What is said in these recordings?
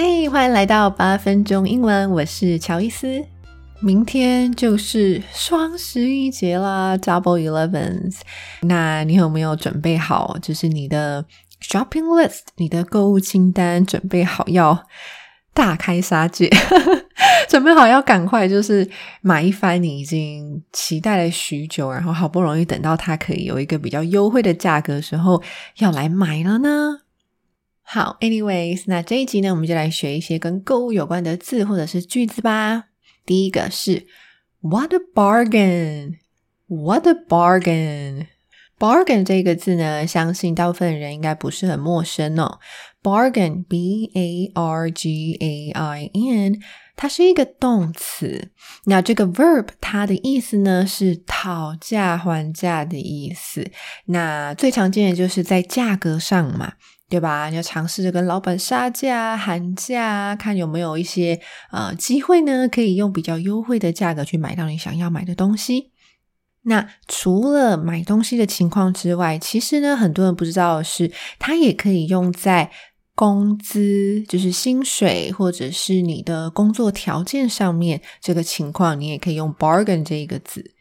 嘿，欢迎来到八分钟英文，我是乔伊斯。明天就是双十一节啦，Double Eleven。那你有没有准备好？就是你的 shopping list，你的购物清单，准备好要大开杀戒，准备好要赶快就是买一番你已经期待了许久，然后好不容易等到它可以有一个比较优惠的价格时候，要来买了呢？好，anyways，那这一集呢，我们就来学一些跟购物有关的字或者是句子吧。第一个是 What a bargain！What a bargain！Bargain 这个字呢，相信大部分人应该不是很陌生哦。Bargain，B A R G A I N，它是一个动词。那这个 verb 它的意思呢，是讨价还价的意思。那最常见的就是在价格上嘛。对吧？你要尝试着跟老板杀价、喊价，看有没有一些呃机会呢，可以用比较优惠的价格去买到你想要买的东西。那除了买东西的情况之外，其实呢，很多人不知道的是，它也可以用在工资，就是薪水或者是你的工作条件上面。这个情况，你也可以用 bargain 这一个字。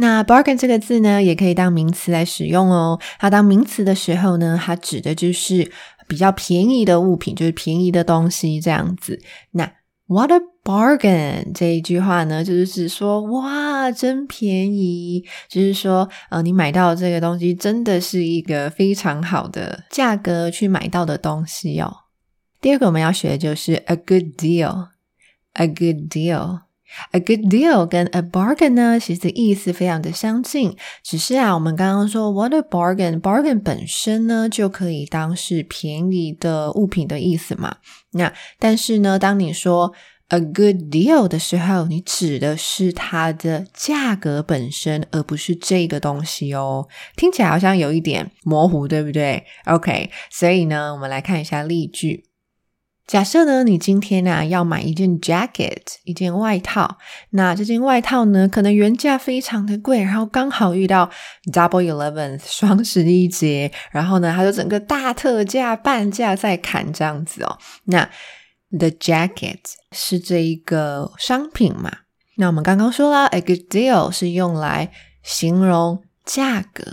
那 bargain 这个字呢，也可以当名词来使用哦。它当名词的时候呢，它指的就是比较便宜的物品，就是便宜的东西这样子。那 what a bargain 这一句话呢，就是指说哇，真便宜，就是说呃，你买到这个东西真的是一个非常好的价格去买到的东西哦。第二个我们要学的就是 a good deal，a good deal。A good deal 跟 a bargain 呢，其实意思非常的相近，只是啊，我们刚刚说 what a bargain，bargain 本身呢就可以当是便宜的物品的意思嘛。那但是呢，当你说 a good deal 的时候，你指的是它的价格本身，而不是这个东西哦。听起来好像有一点模糊，对不对？OK，所以呢，我们来看一下例句。假设呢，你今天啊要买一件 jacket，一件外套，那这件外套呢，可能原价非常的贵，然后刚好遇到 Double Eleven 双十一节，然后呢，它就整个大特价、半价在砍这样子哦。那 the jacket 是这一个商品嘛？那我们刚刚说了，a good deal 是用来形容价格。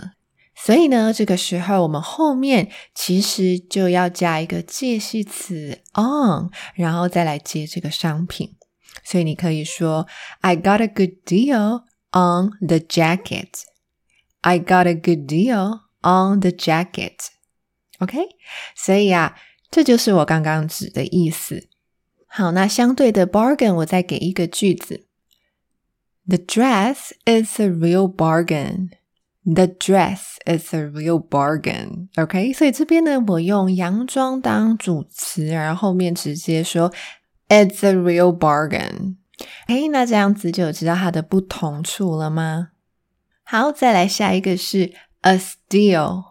所以呢，这个时候我们后面其实就要加一个介系词 on，然后再来接这个商品。所以你可以说：“I got a good deal on the jacket.” I got a good deal on the jacket. OK，所以啊，这就是我刚刚指的意思。好，那相对的 bargain，我再给一个句子：“The dress is a real bargain.” The dress is a real bargain. OK，所以这边呢，我用洋装当主词，然后后面直接说 It's a real bargain. 哎，那这样子就知道它的不同处了吗？好，再来下一个是 a steal.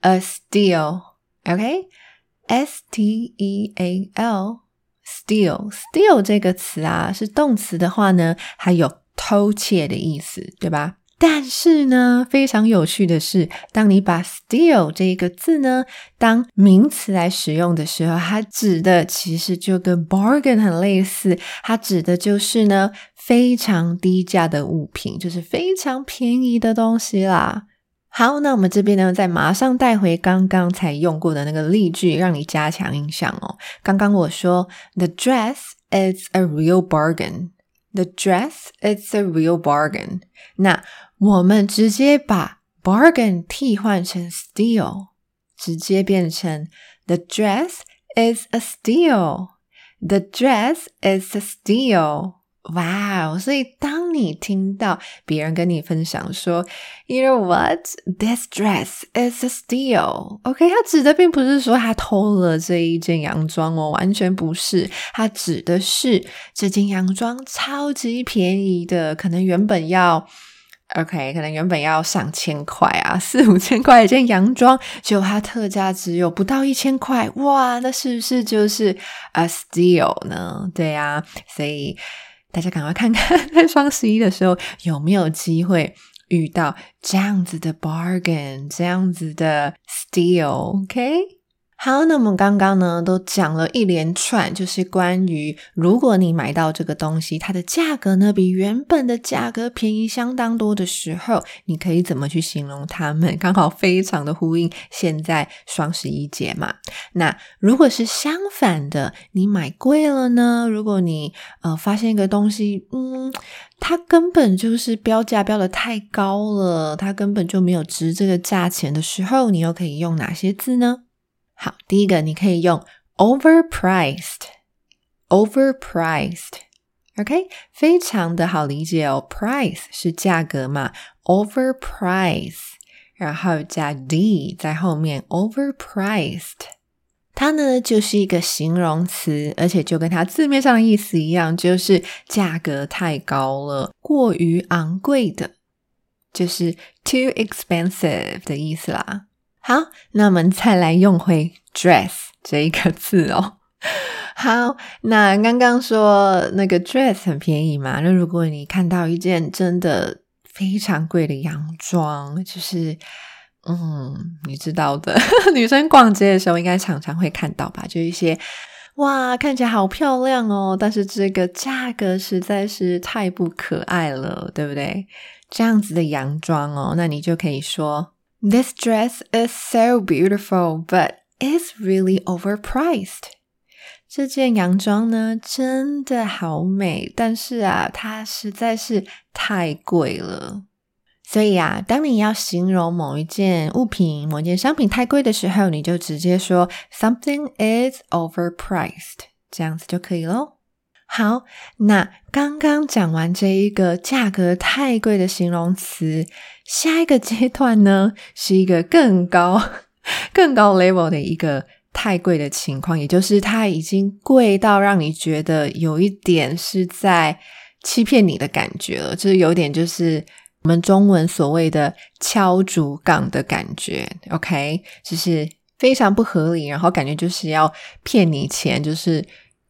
A steal. OK，S T E A L. Steal. Steal 这个词啊，是动词的话呢，还有偷窃的意思，对吧？但是呢，非常有趣的是，当你把 steal 这一个字呢当名词来使用的时候，它指的其实就跟 bargain 很类似，它指的就是呢非常低价的物品，就是非常便宜的东西啦。好，那我们这边呢，再马上带回刚刚才用过的那个例句，让你加强印象哦。刚刚我说 the dress is a real bargain bargain，the dress is a real bargain，那。我们直接把 bargain 替换成 steal，直接变成 the dress is a steal。The dress is a steal。 哇哦！所以当你听到别人跟你分享说，You know what? This dress is a steal. OK，他指的并不是说他偷了这一件洋装哦，完全不是。他指的是这件洋装超级便宜的，可能原本要 OK，可能原本要上千块啊，四五千块一件洋装，就它特价只有不到一千块，哇，那是不是就是 a steal 呢？对呀，所以。大家赶快看看，在双十一的时候有没有机会遇到这样子的 bargain，这样子的 steal，OK？好，那我们刚刚呢都讲了一连串，就是关于如果你买到这个东西，它的价格呢比原本的价格便宜相当多的时候，你可以怎么去形容它们？刚好非常的呼应现在双十一节嘛。那如果是相反的，你买贵了呢？如果你呃发现一个东西，嗯，它根本就是标价标的太高了，它根本就没有值这个价钱的时候，你又可以用哪些字呢？好，第一个你可以用 overpriced，overpriced，OK，非常的好理解哦。Price 是价格嘛，overpriced，然后加 d 在后面，overpriced，它呢就是一个形容词，而且就跟它字面上的意思一样，就是价格太高了，过于昂贵的，就是 too expensive 的意思啦。好，那我们再来用回 dress 这一个字哦。好，那刚刚说那个 dress 很便宜嘛？那如果你看到一件真的非常贵的洋装，就是嗯，你知道的，女生逛街的时候应该常常会看到吧？就一些哇，看起来好漂亮哦，但是这个价格实在是太不可爱了，对不对？这样子的洋装哦，那你就可以说。This dress is so beautiful, but it's really overpriced. 这件洋装呢，真的好美，但是啊，它实在是太贵了。所以啊，当你要形容某一件物品、某件商品太贵的时候，你就直接说 something is overpriced，这样子就可以喽。好，那刚刚讲完这一个价格太贵的形容词，下一个阶段呢 是一个更高、更高 level 的一个太贵的情况，也就是它已经贵到让你觉得有一点是在欺骗你的感觉了，就是有点就是我们中文所谓的敲竹杠的感觉。OK，就是非常不合理，然后感觉就是要骗你钱，就是。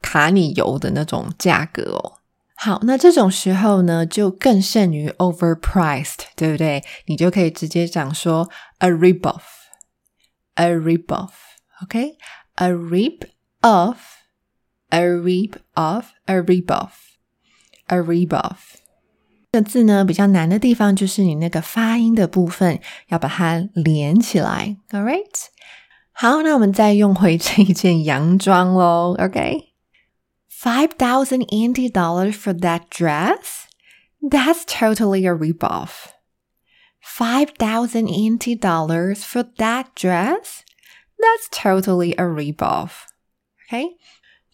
卡你油的那种价格哦。好，那这种时候呢，就更胜于 overpriced，对不对？你就可以直接讲说 a rip off，a rip off，OK，a rip off，a rip off，a rip off，a rip off。这个字呢比较难的地方就是你那个发音的部分要把它连起来，All right？好，那我们再用回这一件洋装喽 OK ，OK？$5,000 NT dollars for that dress? That's totally a ripoff. $5,000 NT dollars for that dress? That's totally a ripoff. OK，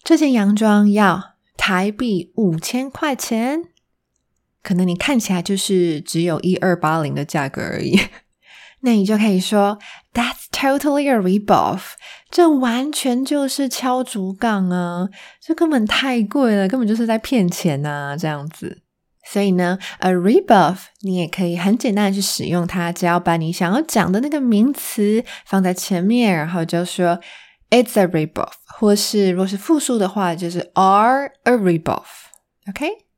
这件洋装要台币五千块钱，可能你看起来就是只有一二八零的价格而已。 那你就可以说，That's totally a ripoff。这完全就是敲竹杠啊！这根本太贵了，根本就是在骗钱呐！这样子，所以呢，a ripoff 你也可以很简单的去使用它，只要把你想要讲的那个名词放在前面，然后就说 It's a ripoff，或是如果是复数的话，就是 are a ripoff。OK。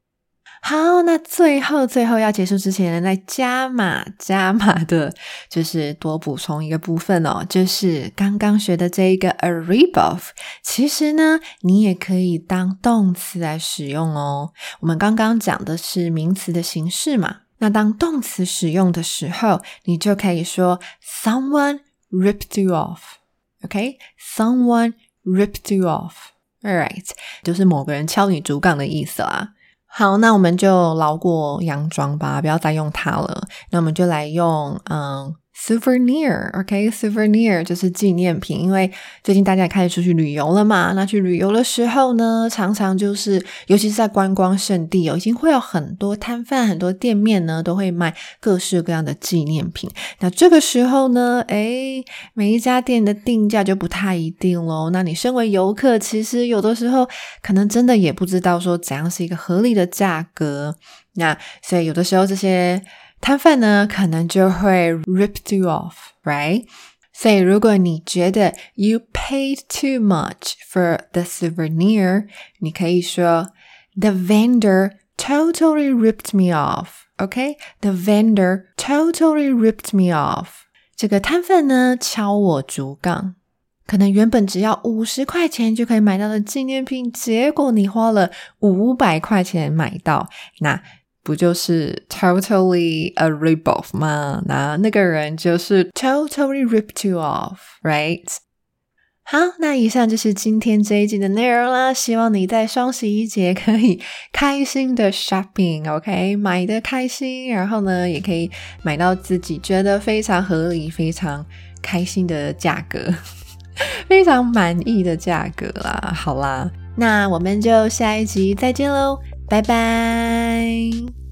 好，那最后最后要结束之前呢，再加码加码的，就是多补充一个部分哦，就是刚刚学的这一个 a ripoff，其实呢，你也可以当动词来使用哦。我们刚刚讲的是名词的形式嘛，那当动词使用的时候，你就可以说 someone ripped you off，OK？Someone ripped you off，All right，就是某个人敲你竹杠的意思啦。好，那我们就老过洋装吧，不要再用它了。那我们就来用嗯 souvenir，OK，souvenir 就是纪念品。因为最近大家也开始出去旅游了嘛，那去旅游的时候呢，常常就是，尤其是在观光胜地哦，已经会有很多摊贩、很多店面呢，都会卖各式各样的纪念品。那这个时候呢，诶，每一家店的定价就不太一定喽。那你身为游客，其实有的时候可能真的也不知道说怎样是一个合理的价格。那所以有的时候这些。摊贩呢，可能就会 rip you off，right？所以如果你觉得 you paid too much for the souvenir，你可以说 the vendor totally ripped me off。OK，the vendor totally ripped me off。这个摊贩呢，敲我竹杠，可能原本只要五十块钱就可以买到的纪念品，结果你花了五百块钱买到，那。 不就是 totally a rip off 吗？那那个人就是 totally ripped you off，right？好，那以上就是今天这一集的内容啦。希望你在双十一节可以开心的 shopping，OK？买的开心，然后呢，也可以买到自己觉得非常合理、非常开心的价格，非常满意的价格啦。好啦，那我们就下一集再见喽。拜拜。